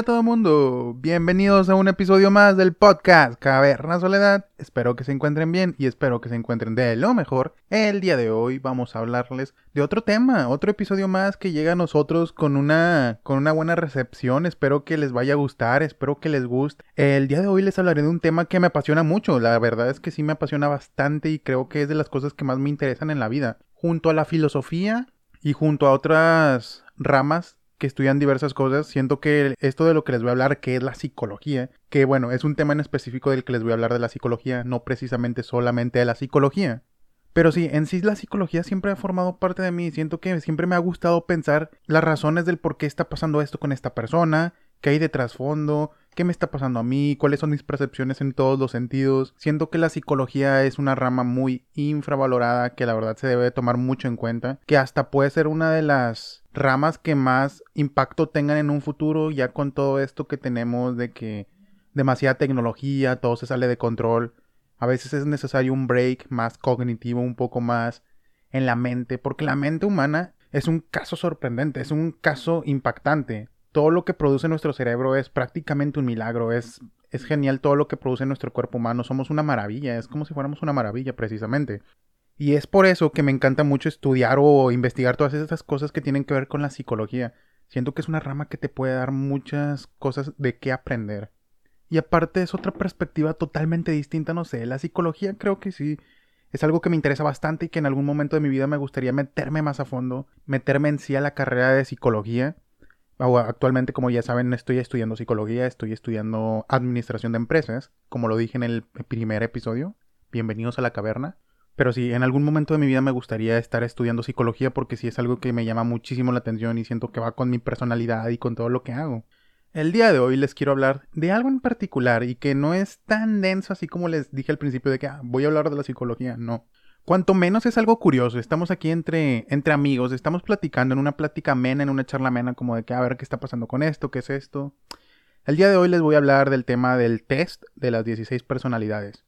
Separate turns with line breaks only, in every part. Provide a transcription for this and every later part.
Hola todo mundo, bienvenidos a un episodio más del podcast Caverna Soledad. Espero que se encuentren bien y espero que se encuentren de lo mejor. El día de hoy vamos a hablarles de otro tema, otro episodio más que llega a nosotros con una con una buena recepción. Espero que les vaya a gustar, espero que les guste. El día de hoy les hablaré de un tema que me apasiona mucho. La verdad es que sí me apasiona bastante y creo que es de las cosas que más me interesan en la vida. Junto a la filosofía y junto a otras ramas que estudian diversas cosas, siento que esto de lo que les voy a hablar, que es la psicología, que bueno, es un tema en específico del que les voy a hablar de la psicología, no precisamente solamente de la psicología. Pero sí, en sí la psicología siempre ha formado parte de mí, siento que siempre me ha gustado pensar las razones del por qué está pasando esto con esta persona, qué hay de trasfondo, qué me está pasando a mí, cuáles son mis percepciones en todos los sentidos. Siento que la psicología es una rama muy infravalorada que la verdad se debe tomar mucho en cuenta, que hasta puede ser una de las ramas que más impacto tengan en un futuro ya con todo esto que tenemos de que demasiada tecnología, todo se sale de control. A veces es necesario un break más cognitivo, un poco más en la mente, porque la mente humana es un caso sorprendente, es un caso impactante todo lo que produce nuestro cerebro es prácticamente un milagro, es, es genial todo lo que produce nuestro cuerpo humano, somos una maravilla, es como si fuéramos una maravilla precisamente. Y es por eso que me encanta mucho estudiar o investigar todas esas cosas que tienen que ver con la psicología. Siento que es una rama que te puede dar muchas cosas de qué aprender. Y aparte es otra perspectiva totalmente distinta, no sé, la psicología creo que sí es algo que me interesa bastante y que en algún momento de mi vida me gustaría meterme más a fondo, meterme en sí a la carrera de psicología Actualmente, como ya saben, estoy estudiando psicología, estoy estudiando administración de empresas, como lo dije en el primer episodio. Bienvenidos a la caverna. Pero sí, en algún momento de mi vida me gustaría estar estudiando psicología porque sí es algo que me llama muchísimo la atención y siento que va con mi personalidad y con todo lo que hago. El día de hoy les quiero hablar de algo en particular y que no es tan denso así como les dije al principio de que ah, voy a hablar de la psicología, no. Cuanto menos es algo curioso, estamos aquí entre, entre amigos, estamos platicando en una plática amena, en una charla amena, como de que a ver qué está pasando con esto, qué es esto. El día de hoy les voy a hablar del tema del test de las 16 personalidades.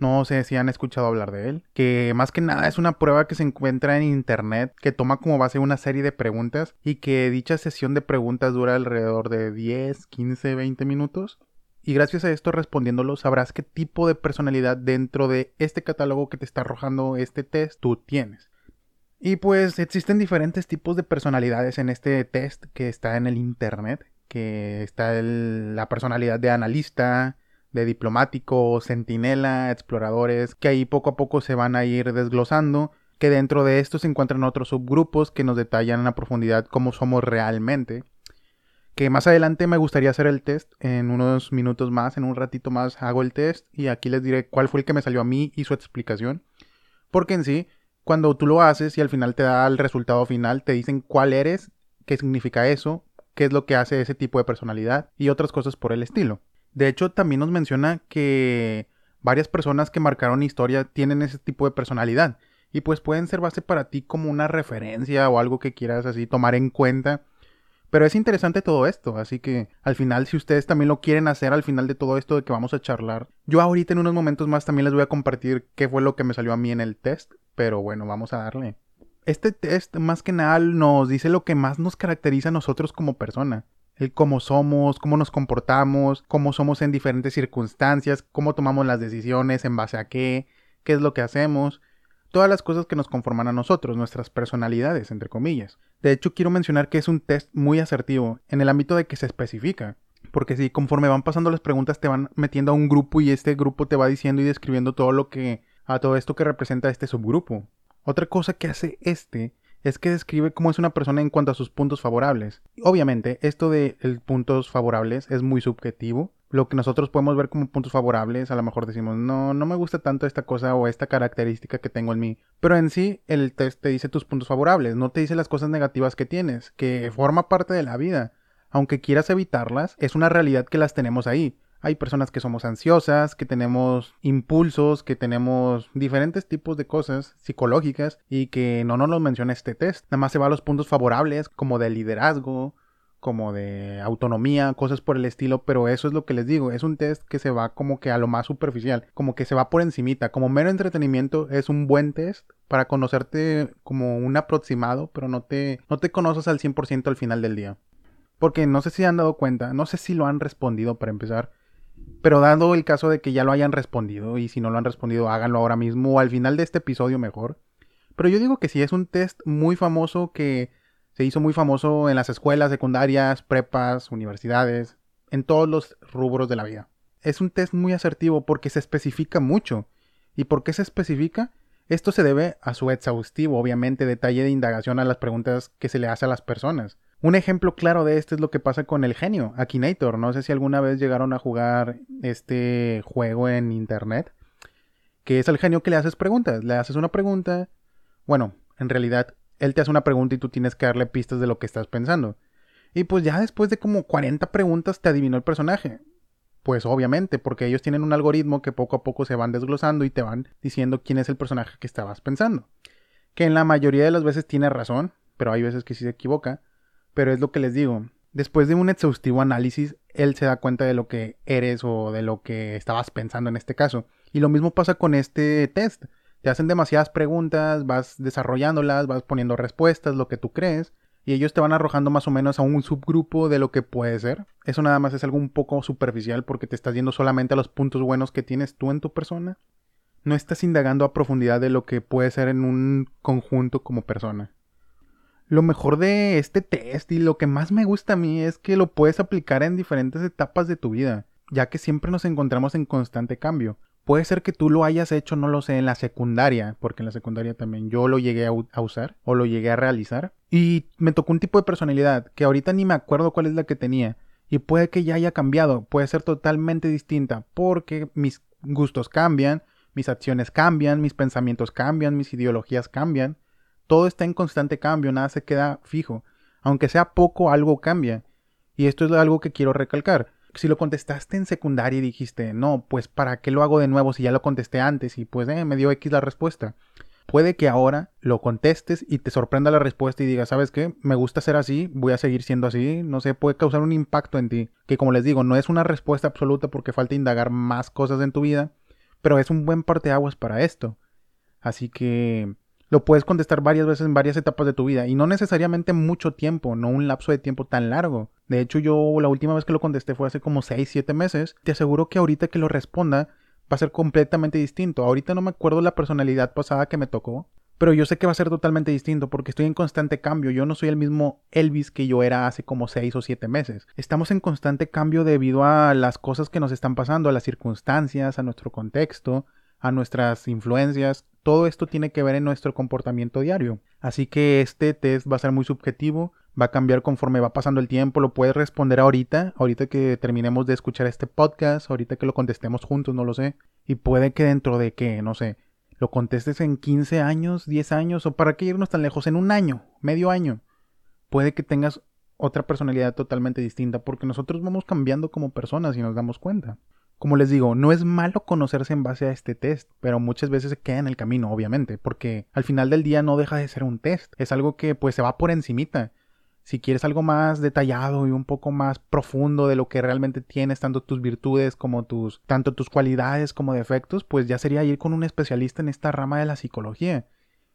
No sé si han escuchado hablar de él, que más que nada es una prueba que se encuentra en internet, que toma como base una serie de preguntas y que dicha sesión de preguntas dura alrededor de 10, 15, 20 minutos y gracias a esto respondiéndolo sabrás qué tipo de personalidad dentro de este catálogo que te está arrojando este test tú tienes. Y pues existen diferentes tipos de personalidades en este test que está en el internet, que está la personalidad de analista, de diplomático, centinela, exploradores, que ahí poco a poco se van a ir desglosando, que dentro de esto se encuentran otros subgrupos que nos detallan a profundidad cómo somos realmente que más adelante me gustaría hacer el test en unos minutos más, en un ratito más hago el test y aquí les diré cuál fue el que me salió a mí y su explicación. Porque en sí, cuando tú lo haces y al final te da el resultado final, te dicen cuál eres, qué significa eso, qué es lo que hace ese tipo de personalidad y otras cosas por el estilo. De hecho, también nos menciona que varias personas que marcaron historia tienen ese tipo de personalidad y pues pueden ser base para ti como una referencia o algo que quieras así tomar en cuenta pero es interesante todo esto, así que al final, si ustedes también lo quieren hacer al final de todo esto de que vamos a charlar, yo ahorita en unos momentos más también les voy a compartir qué fue lo que me salió a mí en el test, pero bueno, vamos a darle. Este test más que nada nos dice lo que más nos caracteriza a nosotros como persona. El cómo somos, cómo nos comportamos, cómo somos en diferentes circunstancias, cómo tomamos las decisiones, en base a qué, qué es lo que hacemos todas las cosas que nos conforman a nosotros, nuestras personalidades, entre comillas. De hecho, quiero mencionar que es un test muy asertivo en el ámbito de que se especifica. Porque si conforme van pasando las preguntas te van metiendo a un grupo y este grupo te va diciendo y describiendo todo lo que a todo esto que representa este subgrupo. Otra cosa que hace este es que describe cómo es una persona en cuanto a sus puntos favorables. Obviamente, esto de puntos favorables es muy subjetivo. Lo que nosotros podemos ver como puntos favorables, a lo mejor decimos, no, no me gusta tanto esta cosa o esta característica que tengo en mí. Pero en sí, el test te dice tus puntos favorables, no te dice las cosas negativas que tienes, que forma parte de la vida. Aunque quieras evitarlas, es una realidad que las tenemos ahí. Hay personas que somos ansiosas, que tenemos impulsos, que tenemos diferentes tipos de cosas psicológicas y que no nos los menciona este test. Nada más se va a los puntos favorables como de liderazgo, como de autonomía, cosas por el estilo, pero eso es lo que les digo, es un test que se va como que a lo más superficial, como que se va por encimita, como mero entretenimiento es un buen test para conocerte como un aproximado, pero no te, no te conoces al 100% al final del día. Porque no sé si han dado cuenta, no sé si lo han respondido para empezar, pero dado el caso de que ya lo hayan respondido, y si no lo han respondido, háganlo ahora mismo o al final de este episodio mejor. Pero yo digo que sí, es un test muy famoso que se hizo muy famoso en las escuelas secundarias, prepas, universidades, en todos los rubros de la vida. Es un test muy asertivo porque se especifica mucho. ¿Y por qué se especifica? Esto se debe a su exhaustivo, obviamente, detalle de indagación a las preguntas que se le hace a las personas. Un ejemplo claro de esto es lo que pasa con el genio, Akinator. No sé si alguna vez llegaron a jugar este juego en internet. Que es el genio que le haces preguntas. Le haces una pregunta. Bueno, en realidad, él te hace una pregunta y tú tienes que darle pistas de lo que estás pensando. Y pues ya después de como 40 preguntas te adivinó el personaje. Pues obviamente, porque ellos tienen un algoritmo que poco a poco se van desglosando y te van diciendo quién es el personaje que estabas pensando. Que en la mayoría de las veces tiene razón, pero hay veces que sí se equivoca. Pero es lo que les digo. Después de un exhaustivo análisis, él se da cuenta de lo que eres o de lo que estabas pensando en este caso. Y lo mismo pasa con este test. Te hacen demasiadas preguntas, vas desarrollándolas, vas poniendo respuestas, lo que tú crees y ellos te van arrojando más o menos a un subgrupo de lo que puede ser. Eso nada más es algo un poco superficial porque te estás yendo solamente a los puntos buenos que tienes tú en tu persona. No estás indagando a profundidad de lo que puede ser en un conjunto como persona. Lo mejor de este test y lo que más me gusta a mí es que lo puedes aplicar en diferentes etapas de tu vida, ya que siempre nos encontramos en constante cambio. Puede ser que tú lo hayas hecho, no lo sé, en la secundaria, porque en la secundaria también yo lo llegué a, usar o lo llegué a realizar. Y me tocó un tipo de personalidad que ahorita ni me acuerdo cuál es la que tenía. Y puede que ya haya cambiado, puede ser totalmente distinta, porque mis gustos cambian, mis acciones cambian, mis pensamientos cambian, mis ideologías cambian. Todo está en constante cambio, nada se queda fijo. Aunque sea poco, algo cambia. Y esto es algo que quiero recalcar si lo contestaste en secundaria y dijiste, no, pues para qué lo hago de nuevo si ya lo contesté antes y pues eh, me dio X la respuesta. Puede que ahora lo contestes y te sorprenda la respuesta y digas, ¿sabes qué? Me gusta ser así, voy a seguir siendo así, no sé, puede causar un impacto en ti, que como les digo, no es una respuesta absoluta porque falta indagar más cosas en tu vida, pero es un buen parteaguas para esto. Así que lo puedes contestar varias veces en varias etapas de tu vida y no necesariamente mucho tiempo, no un lapso de tiempo tan largo. De hecho, yo la última vez que lo contesté fue hace como 6, 7 meses. Te aseguro que ahorita que lo responda va a ser completamente distinto. Ahorita no me acuerdo la personalidad pasada que me tocó, pero yo sé que va a ser totalmente distinto porque estoy en constante cambio. Yo no soy el mismo Elvis que yo era hace como 6 o 7 meses. Estamos en constante cambio debido a las cosas que nos están pasando, a las circunstancias, a nuestro contexto, a nuestras influencias. Todo esto tiene que ver en nuestro comportamiento diario. Así que este test va a ser muy subjetivo, va a cambiar conforme va pasando el tiempo, lo puedes responder ahorita, ahorita que terminemos de escuchar este podcast, ahorita que lo contestemos juntos, no lo sé. Y puede que dentro de que, no sé, lo contestes en 15 años, 10 años, o para qué irnos tan lejos, en un año, medio año. Puede que tengas otra personalidad totalmente distinta, porque nosotros vamos cambiando como personas y nos damos cuenta. Como les digo, no es malo conocerse en base a este test, pero muchas veces se queda en el camino, obviamente, porque al final del día no deja de ser un test, es algo que pues se va por encimita. Si quieres algo más detallado y un poco más profundo de lo que realmente tienes, tanto tus virtudes como tus, tanto tus cualidades como defectos, pues ya sería ir con un especialista en esta rama de la psicología.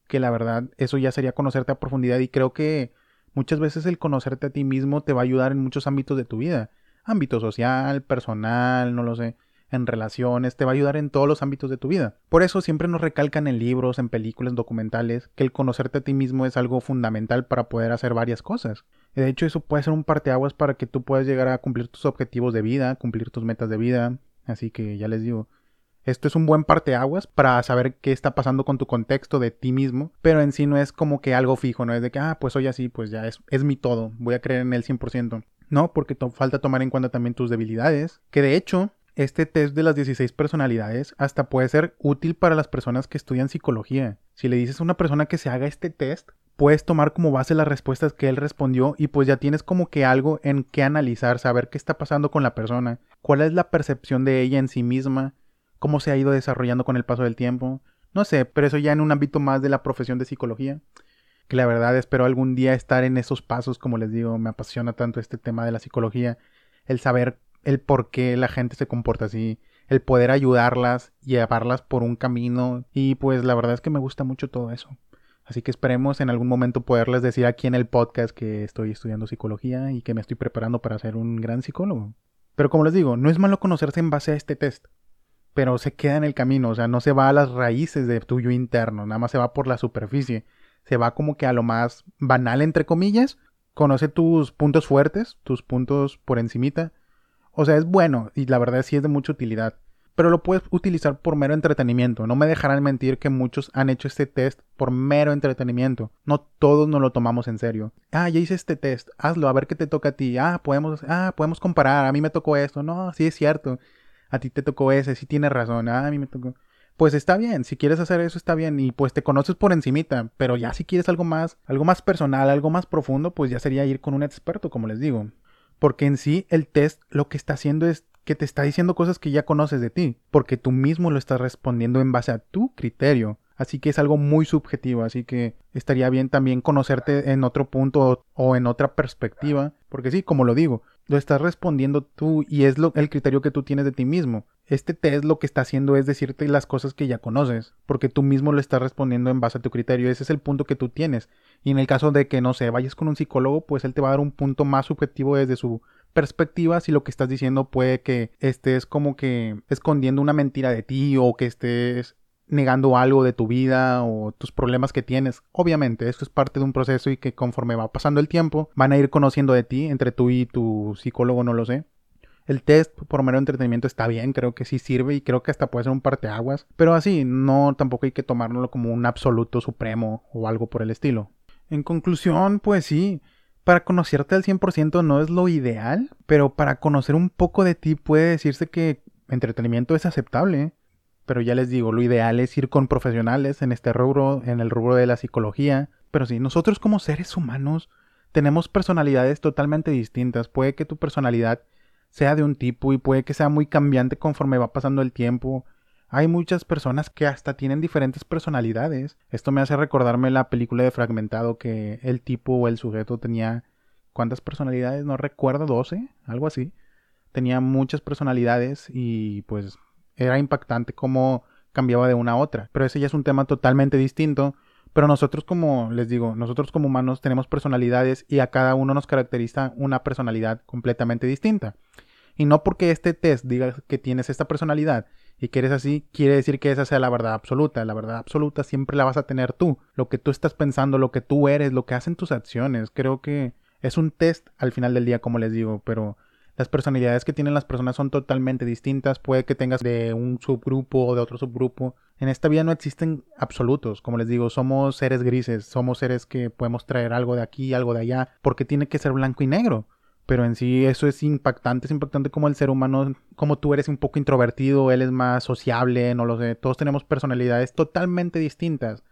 Que la verdad, eso ya sería conocerte a profundidad y creo que muchas veces el conocerte a ti mismo te va a ayudar en muchos ámbitos de tu vida ámbito social, personal, no lo sé, en relaciones, te va a ayudar en todos los ámbitos de tu vida. Por eso siempre nos recalcan en libros, en películas, documentales, que el conocerte a ti mismo es algo fundamental para poder hacer varias cosas. De hecho, eso puede ser un parteaguas para que tú puedas llegar a cumplir tus objetivos de vida, cumplir tus metas de vida. Así que ya les digo, esto es un buen parteaguas para saber qué está pasando con tu contexto de ti mismo, pero en sí no es como que algo fijo, no es de que, ah, pues soy así, pues ya es, es mi todo, voy a creer en él 100%. No, porque falta tomar en cuenta también tus debilidades, que de hecho este test de las 16 personalidades hasta puede ser útil para las personas que estudian psicología. Si le dices a una persona que se haga este test, puedes tomar como base las respuestas que él respondió y pues ya tienes como que algo en qué analizar, saber qué está pasando con la persona, cuál es la percepción de ella en sí misma, cómo se ha ido desarrollando con el paso del tiempo. No sé, pero eso ya en un ámbito más de la profesión de psicología que la verdad espero algún día estar en esos pasos, como les digo, me apasiona tanto este tema de la psicología, el saber el por qué la gente se comporta así, el poder ayudarlas, llevarlas por un camino y pues la verdad es que me gusta mucho todo eso. Así que esperemos en algún momento poderles decir aquí en el podcast que estoy estudiando psicología y que me estoy preparando para ser un gran psicólogo. Pero como les digo, no es malo conocerse en base a este test, pero se queda en el camino, o sea, no se va a las raíces de tuyo interno, nada más se va por la superficie, se va como que a lo más banal entre comillas, conoce tus puntos fuertes, tus puntos por encimita, o sea, es bueno y la verdad sí es de mucha utilidad pero lo puedes utilizar por mero entretenimiento. No me dejarán mentir que muchos han hecho este test por mero entretenimiento. No todos nos lo tomamos en serio. Ah, ya hice este test, hazlo, a ver qué te toca a ti. Ah, podemos, ah, podemos comparar, a mí me tocó esto. No, sí es cierto. A ti te tocó ese, sí tienes razón. Ah, a mí me tocó. Pues está bien, si quieres hacer eso está bien y pues te conoces por encimita, pero ya si quieres algo más, algo más personal, algo más profundo, pues ya sería ir con un experto, como les digo. Porque en sí el test lo que está haciendo es que te está diciendo cosas que ya conoces de ti, porque tú mismo lo estás respondiendo en base a tu criterio. Así que es algo muy subjetivo, así que estaría bien también conocerte en otro punto o en otra perspectiva, porque sí, como lo digo, lo estás respondiendo tú y es lo, el criterio que tú tienes de ti mismo. Este test lo que está haciendo es decirte las cosas que ya conoces, porque tú mismo lo estás respondiendo en base a tu criterio, ese es el punto que tú tienes. Y en el caso de que, no sé, vayas con un psicólogo, pues él te va a dar un punto más subjetivo desde su perspectiva si lo que estás diciendo puede que estés como que escondiendo una mentira de ti o que estés negando algo de tu vida o tus problemas que tienes. Obviamente, esto es parte de un proceso y que conforme va pasando el tiempo van a ir conociendo de ti, entre tú y tu psicólogo, no lo sé. El test por mero entretenimiento está bien, creo que sí sirve y creo que hasta puede ser un parteaguas, pero así, no tampoco hay que tomárnoslo como un absoluto supremo o algo por el estilo. En conclusión, pues sí, para conocerte al 100% no es lo ideal, pero para conocer un poco de ti puede decirse que entretenimiento es aceptable. Pero ya les digo, lo ideal es ir con profesionales en este rubro, en el rubro de la psicología. Pero sí, nosotros como seres humanos tenemos personalidades totalmente distintas. Puede que tu personalidad sea de un tipo y puede que sea muy cambiante conforme va pasando el tiempo. Hay muchas personas que hasta tienen diferentes personalidades. Esto me hace recordarme la película de Fragmentado que el tipo o el sujeto tenía ¿cuántas personalidades? No recuerdo, 12, algo así. Tenía muchas personalidades y pues era impactante cómo cambiaba de una a otra. Pero ese ya es un tema totalmente distinto. Pero nosotros como les digo, nosotros como humanos tenemos personalidades y a cada uno nos caracteriza una personalidad completamente distinta. Y no porque este test diga que tienes esta personalidad y que eres así, quiere decir que esa sea la verdad absoluta. La verdad absoluta siempre la vas a tener tú. Lo que tú estás pensando, lo que tú eres, lo que hacen tus acciones. Creo que es un test al final del día, como les digo, pero las personalidades que tienen las personas son totalmente distintas. Puede que tengas de un subgrupo o de otro subgrupo. En esta vida no existen absolutos. Como les digo, somos seres grises. Somos seres que podemos traer algo de aquí, algo de allá. Porque tiene que ser blanco y negro pero en sí eso es impactante, es impactante como el ser humano, como tú eres un poco introvertido, él es más sociable, no lo sé, todos tenemos personalidades totalmente distintas.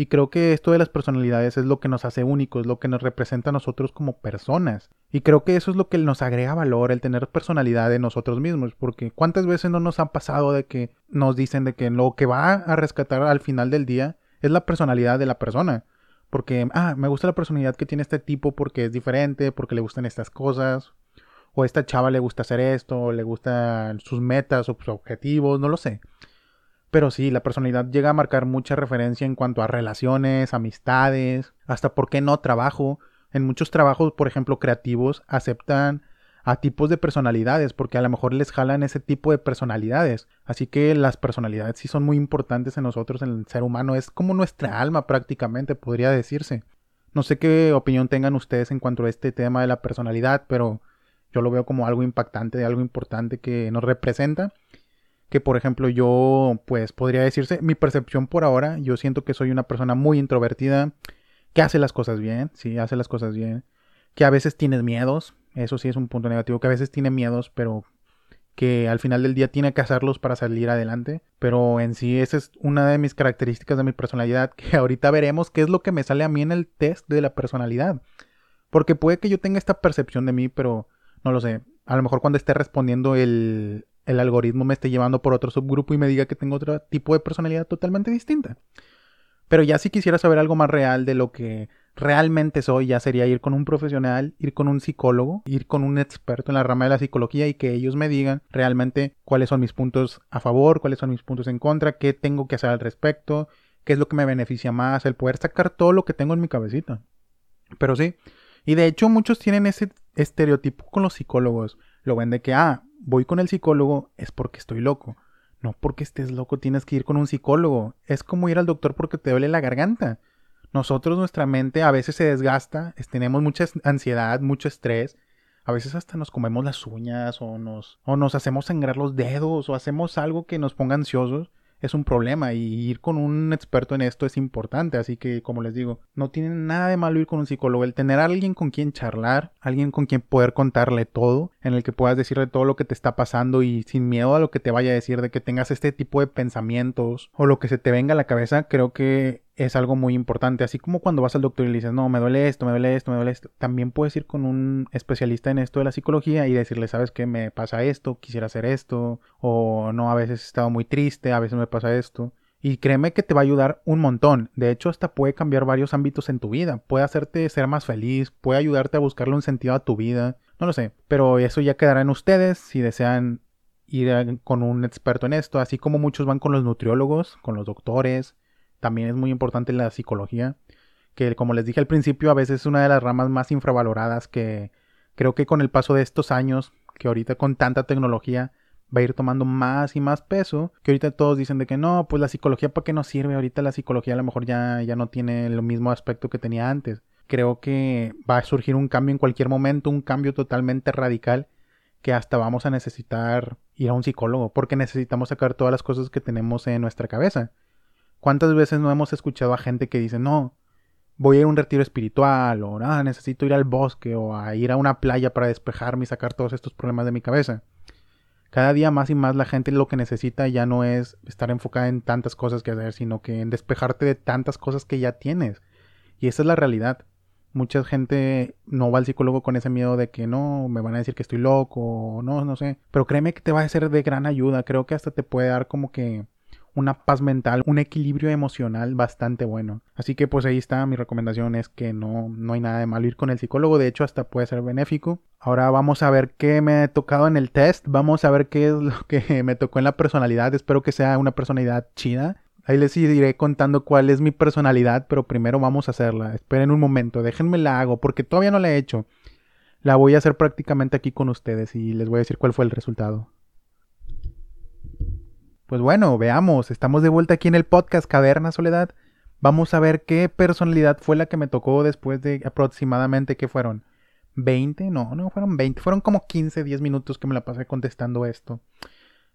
Y creo que esto de las personalidades es lo que nos hace únicos, lo que nos representa a nosotros como personas. Y creo que eso es lo que nos agrega valor, el tener personalidad en nosotros mismos, porque cuántas veces no nos ha pasado de que nos dicen de que lo que va a rescatar al final del día es la personalidad de la persona. Porque, ah, me gusta la personalidad que tiene este tipo porque es diferente, porque le gustan estas cosas. O esta chava le gusta hacer esto, o le gustan sus metas sus objetivos, no lo sé. Pero sí, la personalidad llega a marcar mucha referencia en cuanto a relaciones, amistades, hasta por qué no trabajo. En muchos trabajos, por ejemplo, creativos, aceptan a tipos de personalidades, porque a lo mejor les jalan ese tipo de personalidades. Así que las personalidades sí son muy importantes en nosotros, en el ser humano. Es como nuestra alma prácticamente, podría decirse. No sé qué opinión tengan ustedes en cuanto a este tema de la personalidad, pero yo lo veo como algo impactante, algo importante que nos representa. Que por ejemplo yo, pues podría decirse, mi percepción por ahora, yo siento que soy una persona muy introvertida, que hace las cosas bien, sí, hace las cosas bien, que a veces tienes miedos, eso sí es un punto negativo, que a veces tiene miedos, pero que al final del día tiene que hacerlos para salir adelante. Pero en sí esa es una de mis características de mi personalidad, que ahorita veremos qué es lo que me sale a mí en el test de la personalidad. Porque puede que yo tenga esta percepción de mí, pero no lo sé. A lo mejor cuando esté respondiendo el, el algoritmo me esté llevando por otro subgrupo y me diga que tengo otro tipo de personalidad totalmente distinta. Pero ya si quisiera saber algo más real de lo que realmente soy, ya sería ir con un profesional, ir con un psicólogo, ir con un experto en la rama de la psicología y que ellos me digan realmente cuáles son mis puntos a favor, cuáles son mis puntos en contra, qué tengo que hacer al respecto, qué es lo que me beneficia más, el poder sacar todo lo que tengo en mi cabecita. Pero sí, y de hecho muchos tienen ese estereotipo con los psicólogos. Lo ven de que, ah, voy con el psicólogo es porque estoy loco. No porque estés loco tienes que ir con un psicólogo. Es como ir al doctor porque te duele la garganta. Nosotros, nuestra mente a veces se desgasta, tenemos mucha ansiedad, mucho estrés. A veces hasta nos comemos las uñas o nos, o nos hacemos sangrar los dedos o hacemos algo que nos ponga ansiosos es un problema y ir con un experto en esto es importante. Así que, como les digo, no tiene nada de malo ir con un psicólogo. El tener a alguien con quien charlar, alguien con quien poder contarle todo, en el que puedas decirle todo lo que te está pasando y sin miedo a lo que te vaya a decir de que tengas este tipo de pensamientos o lo que se te venga a la cabeza, creo que es algo muy importante. Así como cuando vas al doctor y le dices, no, me duele esto, me duele esto, me duele esto. También puedes ir con un especialista en esto de la psicología y decirle, sabes que me pasa esto, quisiera hacer esto, o no, a veces he estado muy triste, a veces me pasa esto. Y créeme que te va a ayudar un montón. De hecho, hasta puede cambiar varios ámbitos en tu vida. Puede hacerte ser más feliz, puede ayudarte a buscarle un sentido a tu vida. No lo sé, pero eso ya quedará en ustedes si desean ir con un experto en esto, así como muchos van con los nutriólogos, con los doctores, también es muy importante la psicología, que como les dije al principio, a veces es una de las ramas más infravaloradas que creo que con el paso de estos años, que ahorita con tanta tecnología va a ir tomando más y más peso, que ahorita todos dicen de que no, pues la psicología para qué nos sirve, ahorita la psicología a lo mejor ya, ya no tiene el mismo aspecto que tenía antes. Creo que va a surgir un cambio en cualquier momento, un cambio totalmente radical que hasta vamos a necesitar ir a un psicólogo porque necesitamos sacar todas las cosas que tenemos en nuestra cabeza. ¿Cuántas veces no hemos escuchado a gente que dice, no, voy a ir a un retiro espiritual, o ah, necesito ir al bosque, o a ir a una playa para despejarme y sacar todos estos problemas de mi cabeza? Cada día más y más la gente lo que necesita ya no es estar enfocada en tantas cosas que hacer, sino que en despejarte de tantas cosas que ya tienes. Y esa es la realidad. Mucha gente no va al psicólogo con ese miedo de que no, me van a decir que estoy loco, o no, no sé. Pero créeme que te va a ser de gran ayuda. Creo que hasta te puede dar como que una paz mental, un equilibrio emocional bastante bueno. Así que pues ahí está, mi recomendación es que no, no hay nada de malo ir con el psicólogo, de hecho hasta puede ser benéfico. Ahora vamos a ver qué me ha tocado en el test, vamos a ver qué es lo que me tocó en la personalidad, espero que sea una personalidad chida. Ahí les iré contando cuál es mi personalidad, pero primero vamos a hacerla. Esperen un momento, déjenme la hago porque todavía no la he hecho. La voy a hacer prácticamente aquí con ustedes y les voy a decir cuál fue el resultado. Pues bueno, veamos, estamos de vuelta aquí en el podcast Caverna Soledad. Vamos a ver qué personalidad fue la que me tocó después de aproximadamente, ¿qué fueron? ¿20? No, no fueron 20, fueron como 15, 10 minutos que me la pasé contestando esto.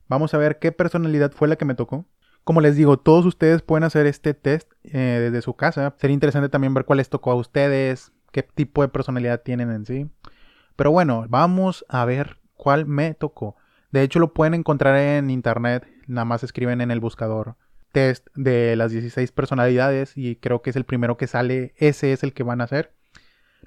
Vamos a ver qué personalidad fue la que me tocó. Como les digo, todos ustedes pueden hacer este test eh, desde su casa. Sería interesante también ver cuál les tocó a ustedes, qué tipo de personalidad tienen en sí. Pero bueno, vamos a ver cuál me tocó. De hecho, lo pueden encontrar en internet nada más escriben en el buscador test de las 16 personalidades y creo que es el primero que sale, ese es el que van a hacer.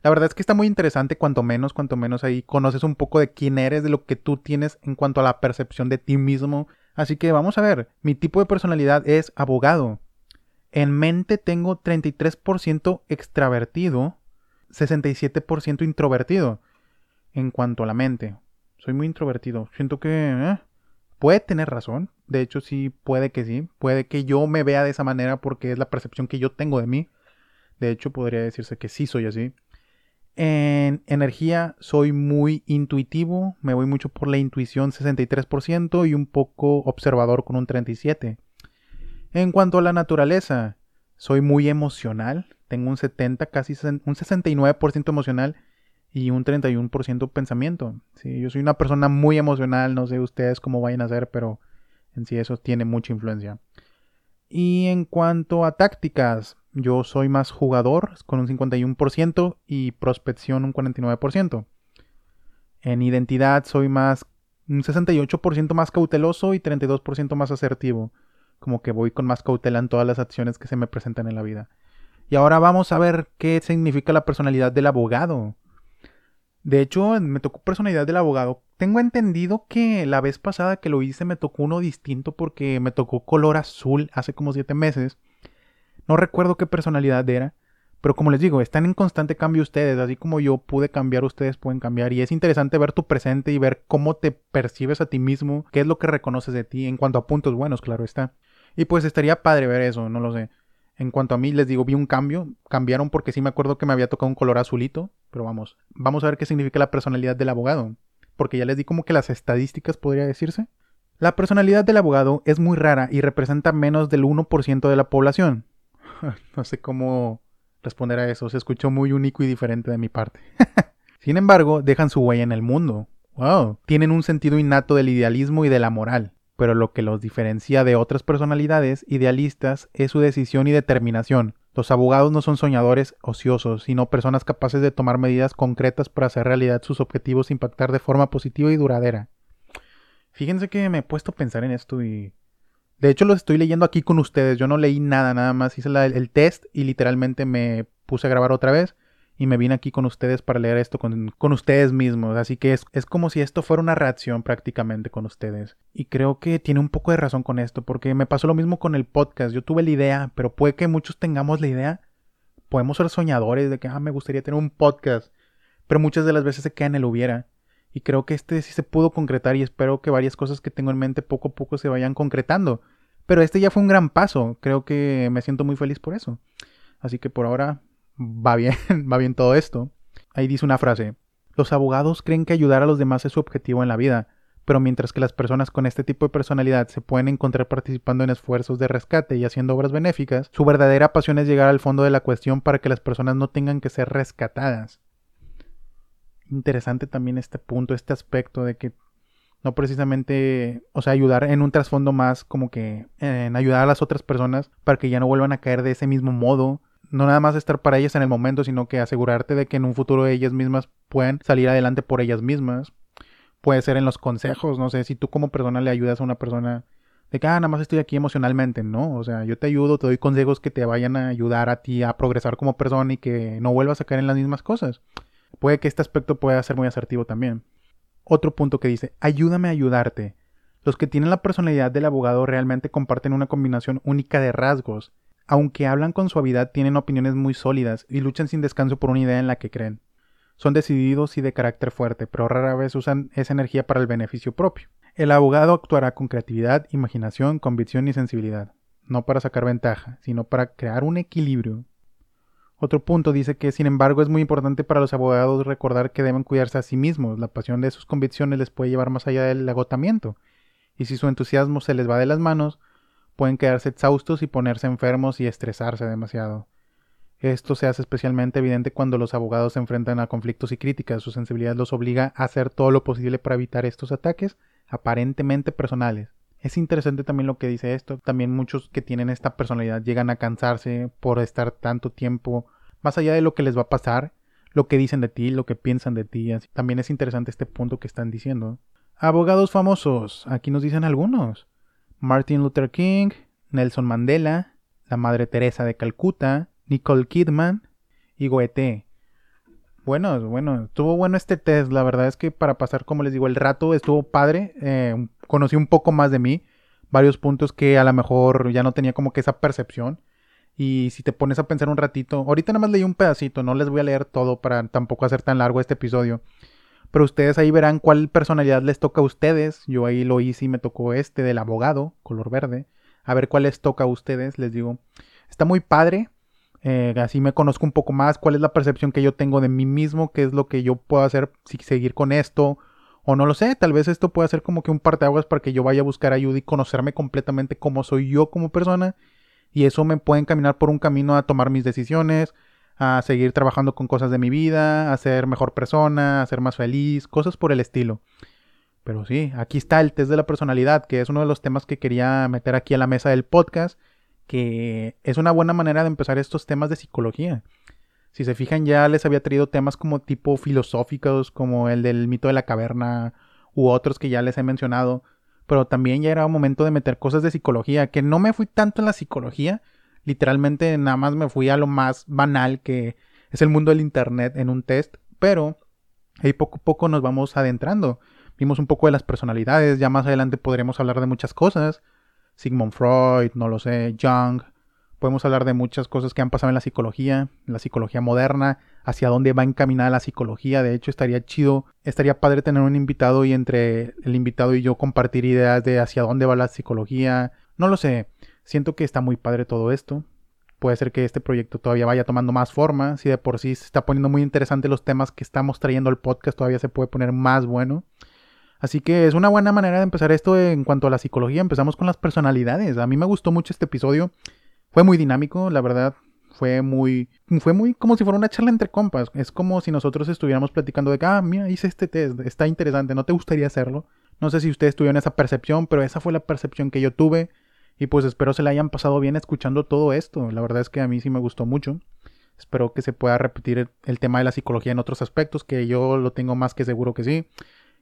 La verdad es que está muy interesante, cuanto menos, cuanto menos ahí conoces un poco de quién eres, de lo que tú tienes en cuanto a la percepción de ti mismo. Así que vamos a ver, mi tipo de personalidad es abogado. En mente tengo 33% extravertido, 67% introvertido. En cuanto a la mente, soy muy introvertido. Siento que eh, puede tener razón, de hecho, sí, puede que sí. Puede que yo me vea de esa manera porque es la percepción que yo tengo de mí. De hecho, podría decirse que sí soy así. En energía soy muy intuitivo, me voy mucho por la intuición 63% y un poco observador con un 37%. En cuanto a la naturaleza, soy muy emocional, tengo un 70, casi un 69% emocional y un 31% pensamiento. Sí, yo soy una persona muy emocional, no sé ustedes cómo vayan a ser, pero en sí eso tiene mucha influencia. Y en cuanto a tácticas, yo soy más jugador con un 51% y prospección un 49%. En identidad soy más un 68% más cauteloso y 32% más asertivo. Como que voy con más cautela en todas las acciones que se me presentan en la vida. Y ahora vamos a ver qué significa la personalidad del abogado. De hecho, me tocó personalidad del abogado. Tengo entendido que la vez pasada que lo hice me tocó uno distinto porque me tocó color azul hace como siete meses. No recuerdo qué personalidad era. Pero como les digo, están en constante cambio ustedes, así como yo pude cambiar, ustedes pueden cambiar. Y es interesante ver tu presente y ver cómo te percibes a ti mismo, qué es lo que reconoces de ti en cuanto a puntos buenos, claro está. Y pues estaría padre ver eso, no lo sé. En cuanto a mí, les digo, vi un cambio. Cambiaron porque sí me acuerdo que me había tocado un color azulito. Pero vamos, vamos a ver qué significa la personalidad del abogado. Porque ya les di como que las estadísticas, podría decirse. La personalidad del abogado es muy rara y representa menos del 1% de la población. no sé cómo responder a eso. Se escuchó muy único y diferente de mi parte. Sin embargo, dejan su huella en el mundo. Wow. Tienen un sentido innato del idealismo y de la moral pero lo que los diferencia de otras personalidades idealistas es su decisión y determinación. Los abogados no son soñadores ociosos, sino personas capaces de tomar medidas concretas para hacer realidad sus objetivos e impactar de forma positiva y duradera. Fíjense que me he puesto a pensar en esto y... De hecho lo estoy leyendo aquí con ustedes, yo no leí nada, nada más hice el test y literalmente me puse a grabar otra vez y me vine aquí con ustedes para leer esto con, ustedes mismos. Así que es, es, como si esto fuera una reacción prácticamente con ustedes. Y creo que tiene un poco de razón con esto, porque me pasó lo mismo con el podcast. Yo tuve la idea, pero puede que muchos tengamos la idea. Podemos ser soñadores de que, ah, me gustaría tener un podcast. Pero muchas de las veces se queda en el hubiera. Y creo que este sí se pudo concretar y espero que varias cosas que tengo en mente poco a poco se vayan concretando. Pero este ya fue un gran paso. Creo que me siento muy feliz por eso. Así que por ahora va bien, va bien todo esto. Ahí dice una frase, los abogados creen que ayudar a los demás es su objetivo en la vida, pero mientras que las personas con este tipo de personalidad se pueden encontrar participando en esfuerzos de rescate y haciendo obras benéficas, su verdadera pasión es llegar al fondo de la cuestión para que las personas no tengan que ser rescatadas. Interesante también este punto, este aspecto de que no precisamente, o sea, ayudar en un trasfondo más como que en ayudar a las otras personas para que ya no vuelvan a caer de ese mismo modo no nada más estar para ellas en el momento, sino que asegurarte de que en un futuro ellas mismas puedan salir adelante por ellas mismas. Puede ser en los consejos, no sé, si tú como persona le ayudas a una persona de que, ah, nada más estoy aquí emocionalmente, ¿no? O sea, yo te ayudo, te doy consejos que te vayan a ayudar a ti a progresar como persona y que no vuelvas a caer en las mismas cosas. Puede que este aspecto pueda ser muy asertivo también. Otro punto que dice, ayúdame a ayudarte. Los que tienen la personalidad del abogado realmente comparten una combinación única de rasgos aunque hablan con suavidad, tienen opiniones muy sólidas y luchan sin descanso por una idea en la que creen. Son decididos y de carácter fuerte, pero rara vez usan esa energía para el beneficio propio. El abogado actuará con creatividad, imaginación, convicción y sensibilidad, no para sacar ventaja, sino para crear un equilibrio. Otro punto dice que, sin embargo, es muy importante para los abogados recordar que deben cuidarse a sí mismos. La pasión de sus convicciones les puede llevar más allá del agotamiento. Y si su entusiasmo se les va de las manos, pueden quedarse exhaustos y ponerse enfermos y estresarse demasiado. Esto se hace especialmente evidente cuando los abogados se enfrentan a conflictos y críticas. Su sensibilidad los obliga a hacer todo lo posible para evitar estos ataques aparentemente personales. Es interesante también lo que dice esto. También muchos que tienen esta personalidad llegan a cansarse por estar tanto tiempo más allá de lo que les va a pasar, lo que dicen de ti, lo que piensan de ti. También es interesante este punto que están diciendo. Abogados famosos. Aquí nos dicen algunos. Martin Luther King, Nelson Mandela, la Madre Teresa de Calcuta, Nicole Kidman y Goethe. Bueno, bueno, estuvo bueno este test. La verdad es que para pasar, como les digo, el rato estuvo padre. Eh, conocí un poco más de mí. Varios puntos que a lo mejor ya no tenía como que esa percepción. Y si te pones a pensar un ratito, ahorita nada más leí un pedacito, no les voy a leer todo para tampoco hacer tan largo este episodio. Pero ustedes ahí verán cuál personalidad les toca a ustedes. Yo ahí lo hice y me tocó este del abogado, color verde. A ver cuál les toca a ustedes, les digo. Está muy padre. Eh, así me conozco un poco más. Cuál es la percepción que yo tengo de mí mismo. Qué es lo que yo puedo hacer si seguir con esto. O no lo sé. Tal vez esto pueda ser como que un parteaguas para que yo vaya a buscar ayuda y conocerme completamente cómo soy yo como persona. Y eso me puede encaminar por un camino a tomar mis decisiones a seguir trabajando con cosas de mi vida, a ser mejor persona, a ser más feliz, cosas por el estilo. Pero sí, aquí está el test de la personalidad, que es uno de los temas que quería meter aquí a la mesa del podcast, que es una buena manera de empezar estos temas de psicología. Si se fijan, ya les había traído temas como tipo filosóficos, como el del mito de la caverna, u otros que ya les he mencionado, pero también ya era momento de meter cosas de psicología, que no me fui tanto en la psicología, Literalmente nada más me fui a lo más banal que es el mundo del Internet en un test, pero ahí poco a poco nos vamos adentrando. Vimos un poco de las personalidades, ya más adelante podremos hablar de muchas cosas. Sigmund Freud, no lo sé, Jung. Podemos hablar de muchas cosas que han pasado en la psicología, en la psicología moderna, hacia dónde va encaminada la psicología. De hecho, estaría chido, estaría padre tener un invitado y entre el invitado y yo compartir ideas de hacia dónde va la psicología. No lo sé. Siento que está muy padre todo esto. Puede ser que este proyecto todavía vaya tomando más forma. Si de por sí se está poniendo muy interesante los temas que estamos trayendo al podcast, todavía se puede poner más bueno. Así que es una buena manera de empezar esto en cuanto a la psicología. Empezamos con las personalidades. A mí me gustó mucho este episodio. Fue muy dinámico, la verdad. Fue muy, fue muy como si fuera una charla entre compas. Es como si nosotros estuviéramos platicando de que, ah, mira, hice este test, está interesante, ¿no te gustaría hacerlo? No sé si ustedes tuvieron esa percepción, pero esa fue la percepción que yo tuve. Y pues espero se la hayan pasado bien escuchando todo esto. La verdad es que a mí sí me gustó mucho. Espero que se pueda repetir el, tema de la psicología en otros aspectos, que yo lo tengo más que seguro que sí.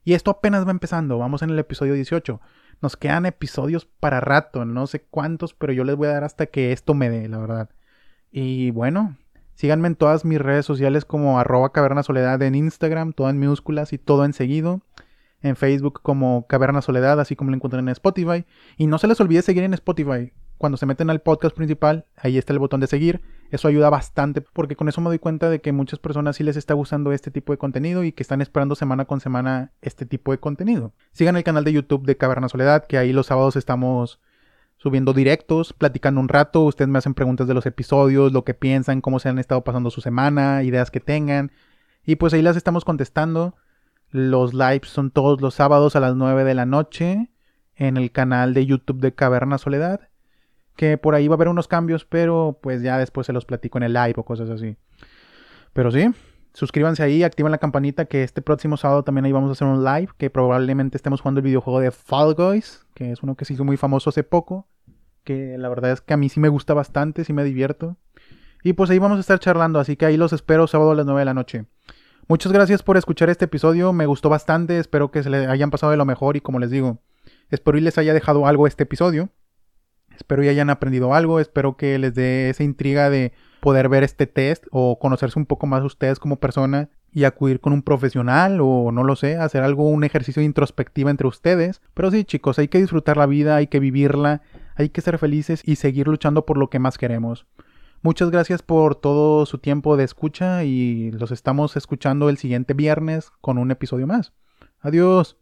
Y esto apenas va empezando. Vamos en el episodio 18. Nos quedan episodios para rato, no sé cuántos, pero yo les voy a dar hasta que esto me dé, la verdad. Y bueno, síganme en todas mis redes sociales como arroba caverna soledad en Instagram, todo en minúsculas y todo en seguido en Facebook como Caverna Soledad, así como lo encuentran en Spotify. Y no se les olvide seguir en Spotify. Cuando se meten al podcast principal, ahí está el botón de seguir. Eso ayuda bastante porque con eso me doy cuenta de que muchas personas sí les está gustando este tipo de contenido y que están esperando semana con semana este tipo de contenido. Sigan el canal de YouTube de Caverna Soledad, que ahí los sábados estamos subiendo directos, platicando un rato. Ustedes me hacen preguntas de los episodios, lo que piensan, cómo se han estado pasando su semana, ideas que tengan. Y pues ahí las estamos contestando. Los lives son todos los sábados a las 9 de la noche en el canal de YouTube de Caverna Soledad. Que por ahí va a haber unos cambios, pero pues ya después se los platico en el live o cosas así. Pero sí, suscríbanse ahí, activen la campanita que este próximo sábado también ahí vamos a hacer un live que probablemente estemos jugando el videojuego de Fall Guys, que es uno que se hizo muy famoso hace poco, que la verdad es que a mí sí me gusta bastante, sí me divierto. Y pues ahí vamos a estar charlando, así que ahí los espero sábado a las 9 de la noche. Muchas gracias por escuchar este episodio, me gustó bastante, espero que se le hayan pasado de lo mejor y como les digo, espero y les haya dejado algo este episodio. Espero y hayan aprendido algo, espero que les dé esa intriga de poder ver este test o conocerse un poco más ustedes como persona y acudir con un profesional o no lo sé, hacer algo, un ejercicio de introspectiva entre ustedes. Pero sí, chicos, hay que disfrutar la vida, hay que vivirla, hay que ser felices y seguir luchando por lo que más queremos. Muchas gracias por todo su tiempo de escucha y los estamos escuchando el siguiente viernes con un episodio más. Adiós.